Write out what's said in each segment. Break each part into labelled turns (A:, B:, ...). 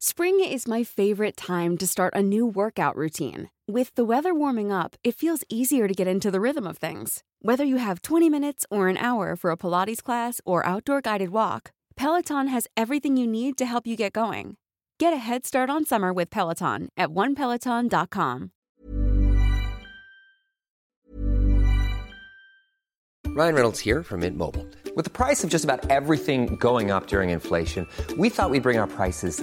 A: Spring is my favorite time to start a new workout routine. With the weather warming up, it feels easier to get into the rhythm of things. Whether you have 20 minutes or an hour for a Pilates class or outdoor guided walk, Peloton has everything you need to help you get going. Get a head start on summer with Peloton at onepeloton.com.
B: Ryan Reynolds here from Mint Mobile. With the price of just about everything going up during inflation, we thought we'd bring our prices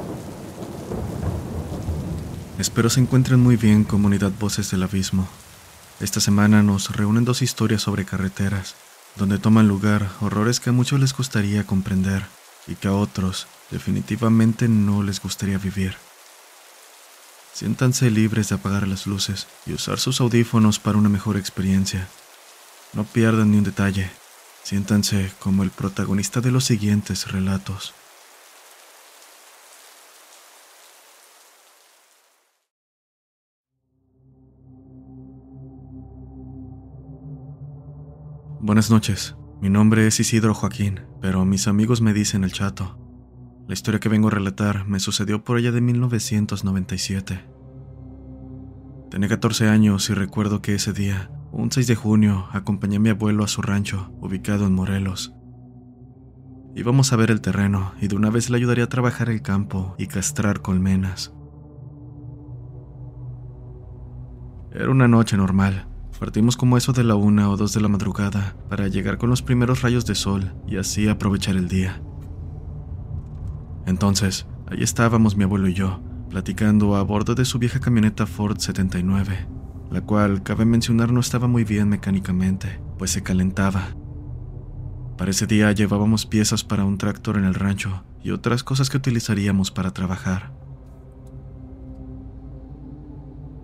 C: Espero se encuentren muy bien, comunidad Voces del Abismo. Esta semana nos reúnen dos historias sobre carreteras, donde toman lugar horrores que a muchos les gustaría comprender y que a otros definitivamente no les gustaría vivir. Siéntanse libres de apagar las luces y usar sus audífonos para una mejor experiencia. No pierdan ni un detalle. Siéntanse como el protagonista de los siguientes relatos. Buenas noches. Mi nombre es Isidro Joaquín, pero mis amigos me dicen el chato. La historia que vengo a relatar me sucedió por allá de 1997. Tenía 14 años y recuerdo que ese día, un 6 de junio, acompañé a mi abuelo a su rancho, ubicado en Morelos. Íbamos a ver el terreno y de una vez le ayudaría a trabajar el campo y castrar colmenas. Era una noche normal. Partimos como eso de la una o dos de la madrugada para llegar con los primeros rayos de sol y así aprovechar el día. Entonces, ahí estábamos mi abuelo y yo, platicando a bordo de su vieja camioneta Ford 79, la cual, cabe mencionar, no estaba muy bien mecánicamente, pues se calentaba. Para ese día llevábamos piezas para un tractor en el rancho y otras cosas que utilizaríamos para trabajar.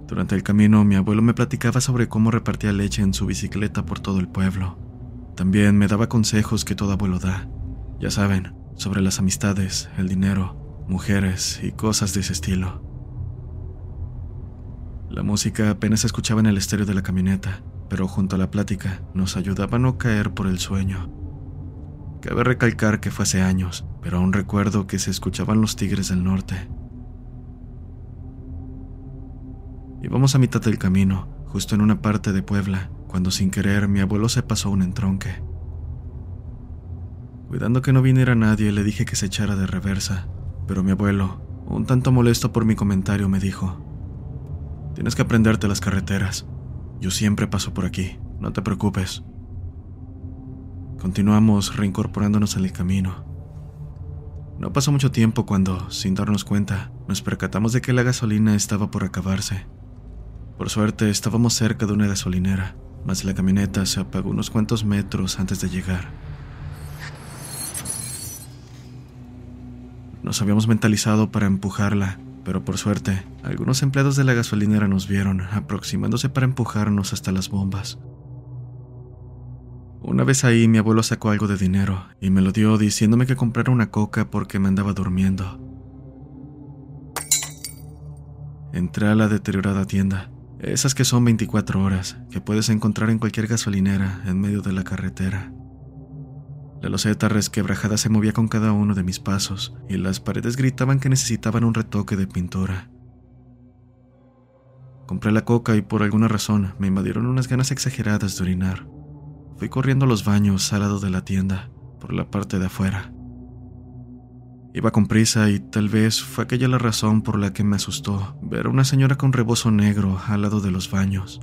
C: Durante el camino, mi abuelo me platicaba sobre cómo repartía leche en su bicicleta por todo el pueblo. También me daba consejos que todo abuelo da. Ya saben, sobre las amistades, el dinero, mujeres y cosas de ese estilo. La música apenas se escuchaba en el estéreo de la camioneta, pero junto a la plática nos ayudaba a no caer por el sueño. Cabe recalcar que fue hace años, pero aún recuerdo que se escuchaban los tigres del norte. Íbamos a mitad del camino, justo en una parte de Puebla, cuando sin querer mi abuelo se pasó un entronque. Cuidando que no viniera nadie, le dije que se echara de reversa, pero mi abuelo, un tanto molesto por mi comentario, me dijo, Tienes que aprenderte las carreteras. Yo siempre paso por aquí, no te preocupes. Continuamos reincorporándonos el camino. No pasó mucho tiempo cuando, sin darnos cuenta, nos percatamos de que la gasolina estaba por acabarse. Por suerte estábamos cerca de una gasolinera, mas la camioneta se apagó unos cuantos metros antes de llegar. Nos habíamos mentalizado para empujarla, pero por suerte, algunos empleados de la gasolinera nos vieron aproximándose para empujarnos hasta las bombas. Una vez ahí mi abuelo sacó algo de dinero y me lo dio diciéndome que comprara una coca porque me andaba durmiendo. Entré a la deteriorada tienda, esas que son 24 horas, que puedes encontrar en cualquier gasolinera en medio de la carretera. La loseta resquebrajada se movía con cada uno de mis pasos y las paredes gritaban que necesitaban un retoque de pintura. Compré la coca y por alguna razón me invadieron unas ganas exageradas de orinar. Fui corriendo a los baños al lado de la tienda, por la parte de afuera. Iba con prisa y tal vez fue aquella la razón por la que me asustó ver a una señora con rebozo negro al lado de los baños.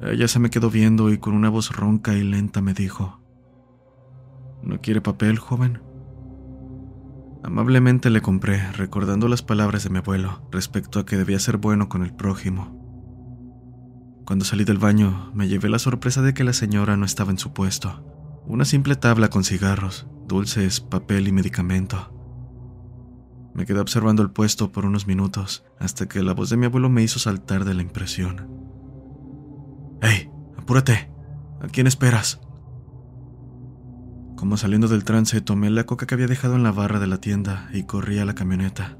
C: Ella se me quedó viendo y con una voz ronca y lenta me dijo, ¿No quiere papel, joven? Amablemente le compré, recordando las palabras de mi abuelo respecto a que debía ser bueno con el prójimo. Cuando salí del baño, me llevé la sorpresa de que la señora no estaba en su puesto. Una simple tabla con cigarros, dulces, papel y medicamento. Me quedé observando el puesto por unos minutos hasta que la voz de mi abuelo me hizo saltar de la impresión. ¡Hey! ¡Apúrate! ¿A quién esperas? Como saliendo del trance, tomé la coca que había dejado en la barra de la tienda y corrí a la camioneta.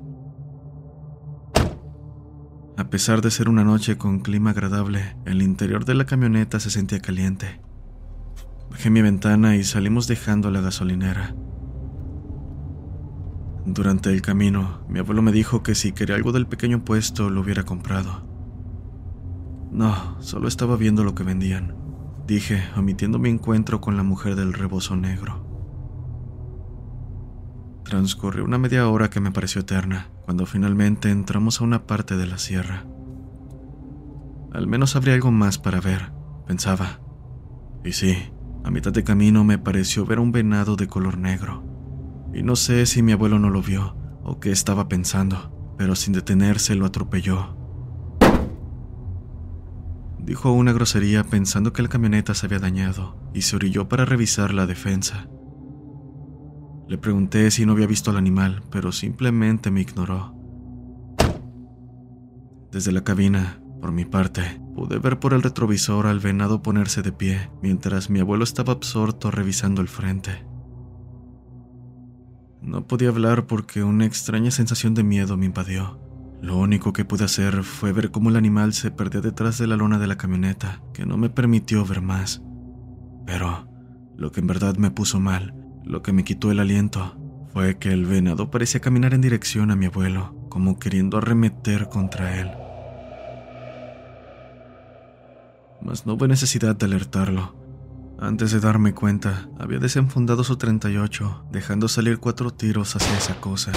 C: A pesar de ser una noche con clima agradable, el interior de la camioneta se sentía caliente. Bajé mi ventana y salimos dejando la gasolinera. Durante el camino, mi abuelo me dijo que si quería algo del pequeño puesto lo hubiera comprado. No, solo estaba viendo lo que vendían, dije, omitiendo mi encuentro con la mujer del rebozo negro. Transcurrió una media hora que me pareció eterna, cuando finalmente entramos a una parte de la sierra. Al menos habría algo más para ver, pensaba. Y sí, a mitad de camino me pareció ver un venado de color negro y no sé si mi abuelo no lo vio o qué estaba pensando, pero sin detenerse lo atropelló. Dijo una grosería pensando que la camioneta se había dañado y se orilló para revisar la defensa. Le pregunté si no había visto al animal, pero simplemente me ignoró. Desde la cabina, por mi parte, pude ver por el retrovisor al venado ponerse de pie mientras mi abuelo estaba absorto revisando el frente. No podía hablar porque una extraña sensación de miedo me invadió. Lo único que pude hacer fue ver cómo el animal se perdía detrás de la lona de la camioneta, que no me permitió ver más. Pero lo que en verdad me puso mal, lo que me quitó el aliento, fue que el venado parecía caminar en dirección a mi abuelo, como queriendo arremeter contra él. Mas no hubo necesidad de alertarlo. Antes de darme cuenta, había desenfundado su 38, dejando salir cuatro tiros hacia esa cosa.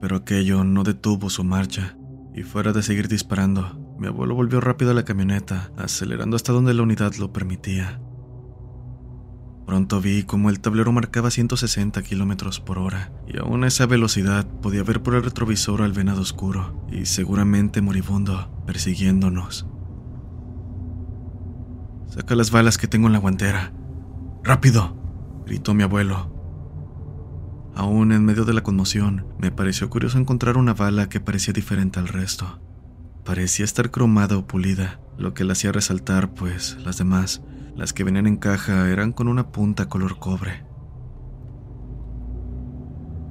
C: Pero aquello no detuvo su marcha, y fuera de seguir disparando, mi abuelo volvió rápido a la camioneta, acelerando hasta donde la unidad lo permitía. Pronto vi como el tablero marcaba 160 kilómetros por hora, y aún a esa velocidad podía ver por el retrovisor al venado oscuro, y seguramente moribundo, persiguiéndonos. Saca las balas que tengo en la guantera. ¡Rápido! gritó mi abuelo. Aún en medio de la conmoción, me pareció curioso encontrar una bala que parecía diferente al resto. Parecía estar cromada o pulida, lo que la hacía resaltar, pues las demás, las que venían en caja, eran con una punta color cobre.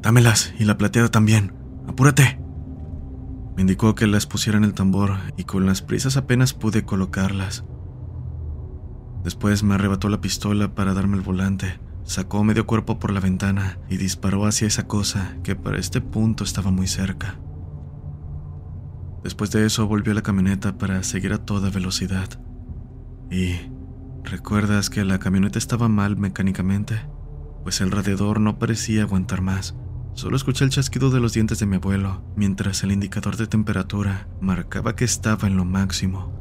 C: Dámelas y la plateada también. ¡Apúrate! Me indicó que las pusiera en el tambor y con las prisas apenas pude colocarlas. Después me arrebató la pistola para darme el volante, sacó medio cuerpo por la ventana y disparó hacia esa cosa que para este punto estaba muy cerca. Después de eso volvió a la camioneta para seguir a toda velocidad. Y... ¿Recuerdas que la camioneta estaba mal mecánicamente? Pues el radiador no parecía aguantar más. Solo escuché el chasquido de los dientes de mi abuelo, mientras el indicador de temperatura marcaba que estaba en lo máximo.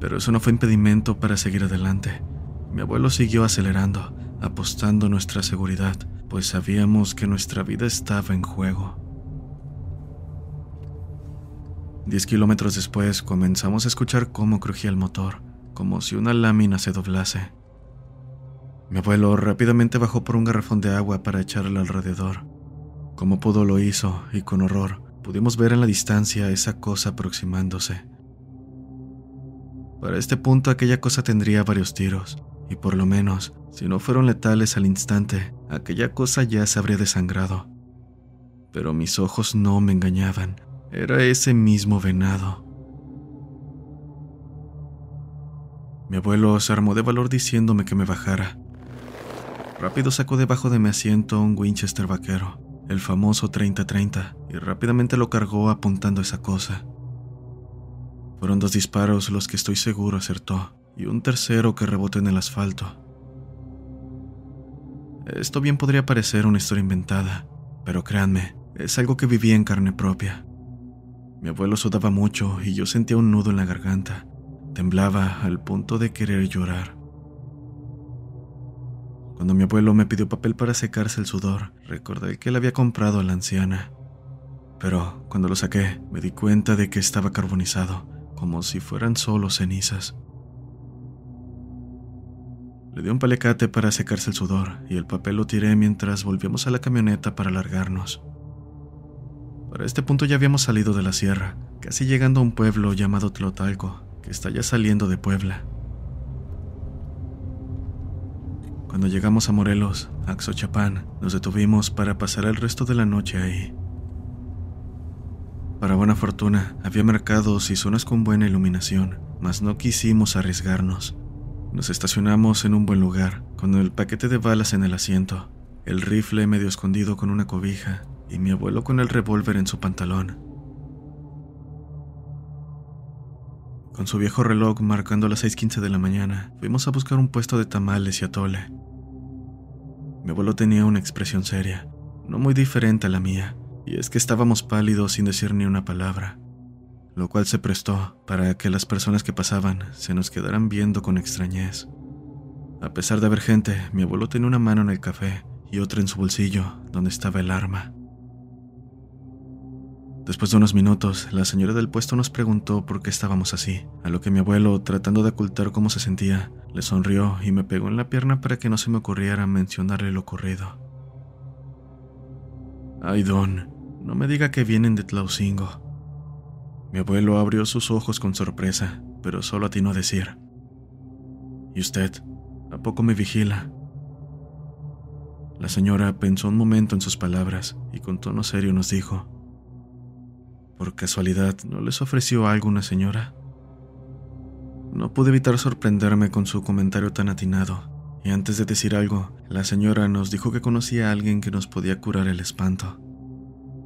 C: Pero eso no fue impedimento para seguir adelante. Mi abuelo siguió acelerando, apostando nuestra seguridad, pues sabíamos que nuestra vida estaba en juego. Diez kilómetros después comenzamos a escuchar cómo crujía el motor, como si una lámina se doblase. Mi abuelo rápidamente bajó por un garrafón de agua para echarle alrededor. Como pudo lo hizo, y con horror pudimos ver en la distancia esa cosa aproximándose. Para este punto aquella cosa tendría varios tiros, y por lo menos, si no fueron letales al instante, aquella cosa ya se habría desangrado. Pero mis ojos no me engañaban, era ese mismo venado. Mi abuelo se armó de valor diciéndome que me bajara. Rápido sacó debajo de mi asiento un Winchester vaquero, el famoso 30-30, y rápidamente lo cargó apuntando esa cosa. Fueron dos disparos los que estoy seguro acertó, y un tercero que rebotó en el asfalto. Esto bien podría parecer una historia inventada, pero créanme, es algo que viví en carne propia. Mi abuelo sudaba mucho y yo sentía un nudo en la garganta. Temblaba al punto de querer llorar. Cuando mi abuelo me pidió papel para secarse el sudor, recordé que le había comprado a la anciana. Pero cuando lo saqué, me di cuenta de que estaba carbonizado, como si fueran solo cenizas. Le di un palecate para secarse el sudor y el papel lo tiré mientras volvíamos a la camioneta para largarnos. Para este punto ya habíamos salido de la sierra, casi llegando a un pueblo llamado Tlotalco, que está ya saliendo de Puebla. Cuando llegamos a Morelos, Axochapán, nos detuvimos para pasar el resto de la noche ahí. Para buena fortuna, había mercados y zonas con buena iluminación, mas no quisimos arriesgarnos. Nos estacionamos en un buen lugar, con el paquete de balas en el asiento, el rifle medio escondido con una cobija y mi abuelo con el revólver en su pantalón. Con su viejo reloj marcando las 6.15 de la mañana, fuimos a buscar un puesto de tamales y atole. Mi abuelo tenía una expresión seria, no muy diferente a la mía, y es que estábamos pálidos sin decir ni una palabra, lo cual se prestó para que las personas que pasaban se nos quedaran viendo con extrañez. A pesar de haber gente, mi abuelo tenía una mano en el café y otra en su bolsillo, donde estaba el arma. Después de unos minutos, la señora del puesto nos preguntó por qué estábamos así, a lo que mi abuelo, tratando de ocultar cómo se sentía, le sonrió y me pegó en la pierna para que no se me ocurriera mencionarle lo ocurrido. Ay, don, no me diga que vienen de Tlaucingo. Mi abuelo abrió sus ojos con sorpresa, pero solo atinó a decir: ¿Y usted? ¿A poco me vigila? La señora pensó un momento en sus palabras y con tono serio nos dijo: ¿Por casualidad no les ofreció algo una señora? No pude evitar sorprenderme con su comentario tan atinado, y antes de decir algo, la señora nos dijo que conocía a alguien que nos podía curar el espanto.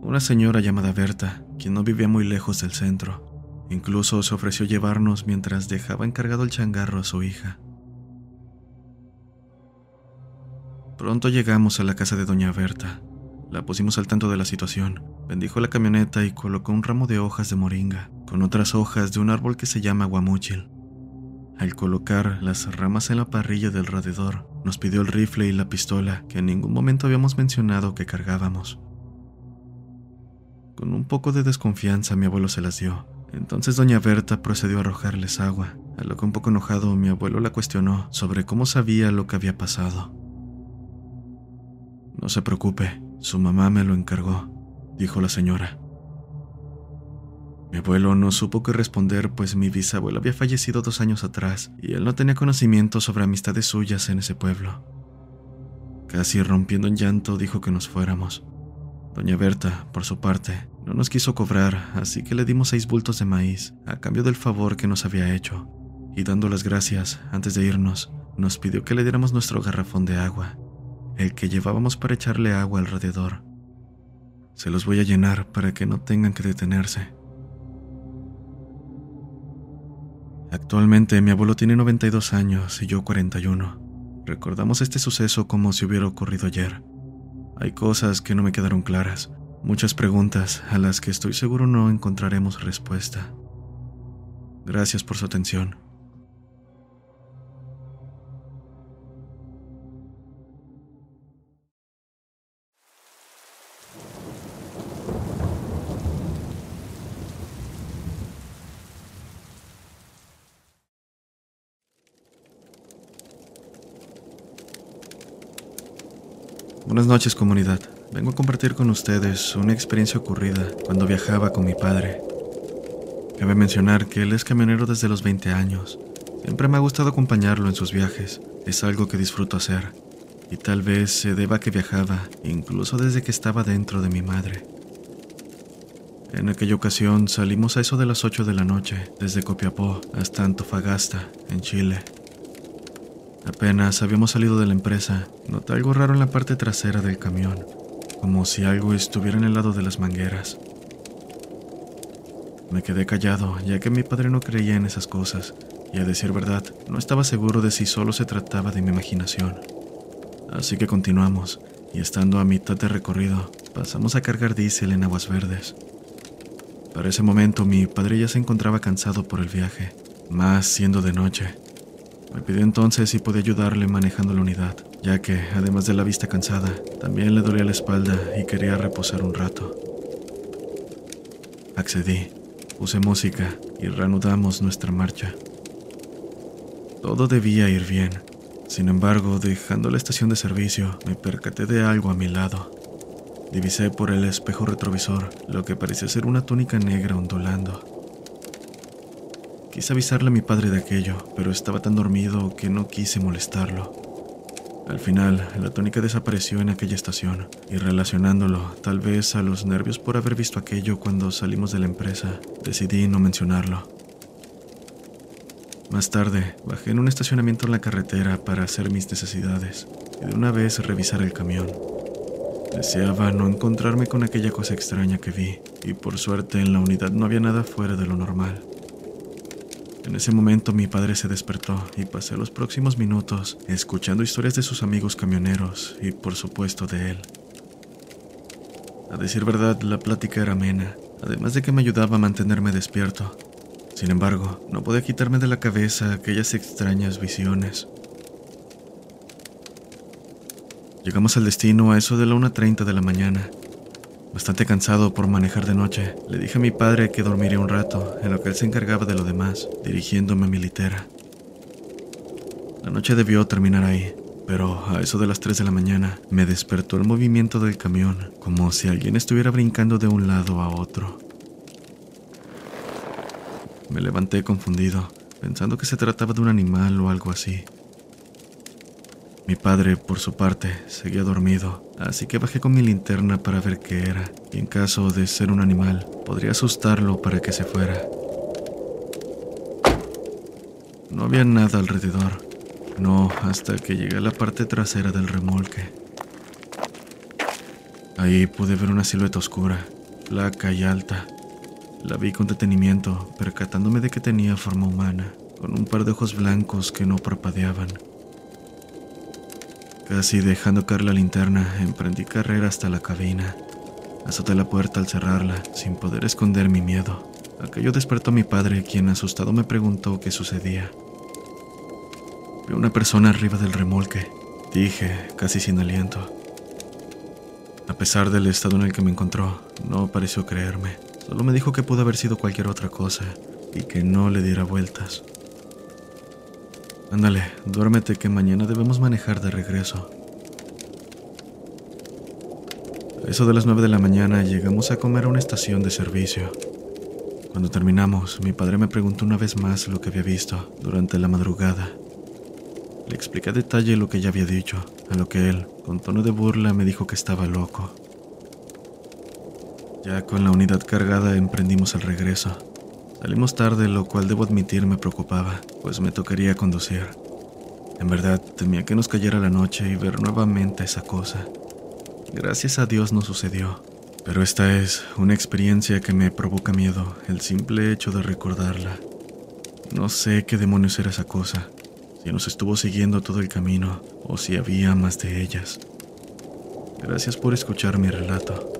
C: Una señora llamada Berta, quien no vivía muy lejos del centro. Incluso se ofreció llevarnos mientras dejaba encargado el changarro a su hija. Pronto llegamos a la casa de doña Berta. La pusimos al tanto de la situación, bendijo la camioneta y colocó un ramo de hojas de moringa, con otras hojas de un árbol que se llama guamúchil. Al colocar las ramas en la parrilla del radiador, nos pidió el rifle y la pistola que en ningún momento habíamos mencionado que cargábamos. Con un poco de desconfianza mi abuelo se las dio. Entonces doña Berta procedió a arrojarles agua, a lo que un poco enojado mi abuelo la cuestionó sobre cómo sabía lo que había pasado. No se preocupe, su mamá me lo encargó, dijo la señora. Mi abuelo no supo qué responder, pues mi bisabuelo había fallecido dos años atrás y él no tenía conocimiento sobre amistades suyas en ese pueblo. Casi rompiendo en llanto, dijo que nos fuéramos. Doña Berta, por su parte, no nos quiso cobrar, así que le dimos seis bultos de maíz a cambio del favor que nos había hecho, y dando las gracias antes de irnos, nos pidió que le diéramos nuestro garrafón de agua, el que llevábamos para echarle agua alrededor. Se los voy a llenar para que no tengan que detenerse. Actualmente mi abuelo tiene 92 años y yo 41. Recordamos este suceso como si hubiera ocurrido ayer. Hay cosas que no me quedaron claras, muchas preguntas a las que estoy seguro no encontraremos respuesta. Gracias por su atención. Buenas noches comunidad. Vengo a compartir con ustedes una experiencia ocurrida cuando viajaba con mi padre. Cabe mencionar que él es camionero desde los 20 años. Siempre me ha gustado acompañarlo en sus viajes. Es algo que disfruto hacer. Y tal vez se deba que viajaba, incluso desde que estaba dentro de mi madre. En aquella ocasión salimos a eso de las 8 de la noche, desde Copiapó hasta Antofagasta, en Chile. Apenas habíamos salido de la empresa, noté algo raro en la parte trasera del camión, como si algo estuviera en el lado de las mangueras. Me quedé callado, ya que mi padre no creía en esas cosas, y a decir verdad, no estaba seguro de si solo se trataba de mi imaginación. Así que continuamos, y estando a mitad de recorrido, pasamos a cargar diésel en aguas verdes. Para ese momento mi padre ya se encontraba cansado por el viaje, más siendo de noche. Me pidió entonces si podía ayudarle manejando la unidad, ya que, además de la vista cansada, también le dolía la espalda y quería reposar un rato. Accedí, puse música y reanudamos nuestra marcha. Todo debía ir bien. Sin embargo, dejando la estación de servicio, me percaté de algo a mi lado. Divisé por el espejo retrovisor lo que parecía ser una túnica negra ondulando. Quise avisarle a mi padre de aquello, pero estaba tan dormido que no quise molestarlo. Al final, la tónica desapareció en aquella estación, y relacionándolo tal vez a los nervios por haber visto aquello cuando salimos de la empresa, decidí no mencionarlo. Más tarde, bajé en un estacionamiento en la carretera para hacer mis necesidades y de una vez revisar el camión. Deseaba no encontrarme con aquella cosa extraña que vi, y por suerte en la unidad no había nada fuera de lo normal. En ese momento mi padre se despertó y pasé los próximos minutos escuchando historias de sus amigos camioneros y por supuesto de él. A decir verdad, la plática era amena, además de que me ayudaba a mantenerme despierto. Sin embargo, no podía quitarme de la cabeza aquellas extrañas visiones. Llegamos al destino a eso de la 1.30 de la mañana Bastante cansado por manejar de noche, le dije a mi padre que dormiría un rato, en lo que él se encargaba de lo demás, dirigiéndome a mi litera. La noche debió terminar ahí, pero a eso de las 3 de la mañana me despertó el movimiento del camión, como si alguien estuviera brincando de un lado a otro. Me levanté confundido, pensando que se trataba de un animal o algo así. Mi padre, por su parte, seguía dormido, así que bajé con mi linterna para ver qué era, y en caso de ser un animal, podría asustarlo para que se fuera. No había nada alrededor, no hasta que llegué a la parte trasera del remolque. Ahí pude ver una silueta oscura, flaca y alta. La vi con detenimiento, percatándome de que tenía forma humana, con un par de ojos blancos que no parpadeaban. Casi dejando caer la linterna, emprendí carrera hasta la cabina. Azoté la puerta al cerrarla, sin poder esconder mi miedo. Aquello despertó a mi padre, quien asustado me preguntó qué sucedía. Vi una persona arriba del remolque, dije, casi sin aliento. A pesar del estado en el que me encontró, no pareció creerme. Solo me dijo que pudo haber sido cualquier otra cosa y que no le diera vueltas. Ándale, duérmete que mañana debemos manejar de regreso. A eso de las nueve de la mañana llegamos a comer a una estación de servicio. Cuando terminamos, mi padre me preguntó una vez más lo que había visto durante la madrugada. Le expliqué a detalle lo que ya había dicho, a lo que él, con tono de burla, me dijo que estaba loco. Ya con la unidad cargada emprendimos el regreso. Salimos tarde, lo cual debo admitir me preocupaba, pues me tocaría conducir. En verdad, temía que nos cayera la noche y ver nuevamente esa cosa. Gracias a Dios no sucedió, pero esta es una experiencia que me provoca miedo, el simple hecho de recordarla. No sé qué demonios era esa cosa, si nos estuvo siguiendo todo el camino o si había más de ellas. Gracias por escuchar mi relato.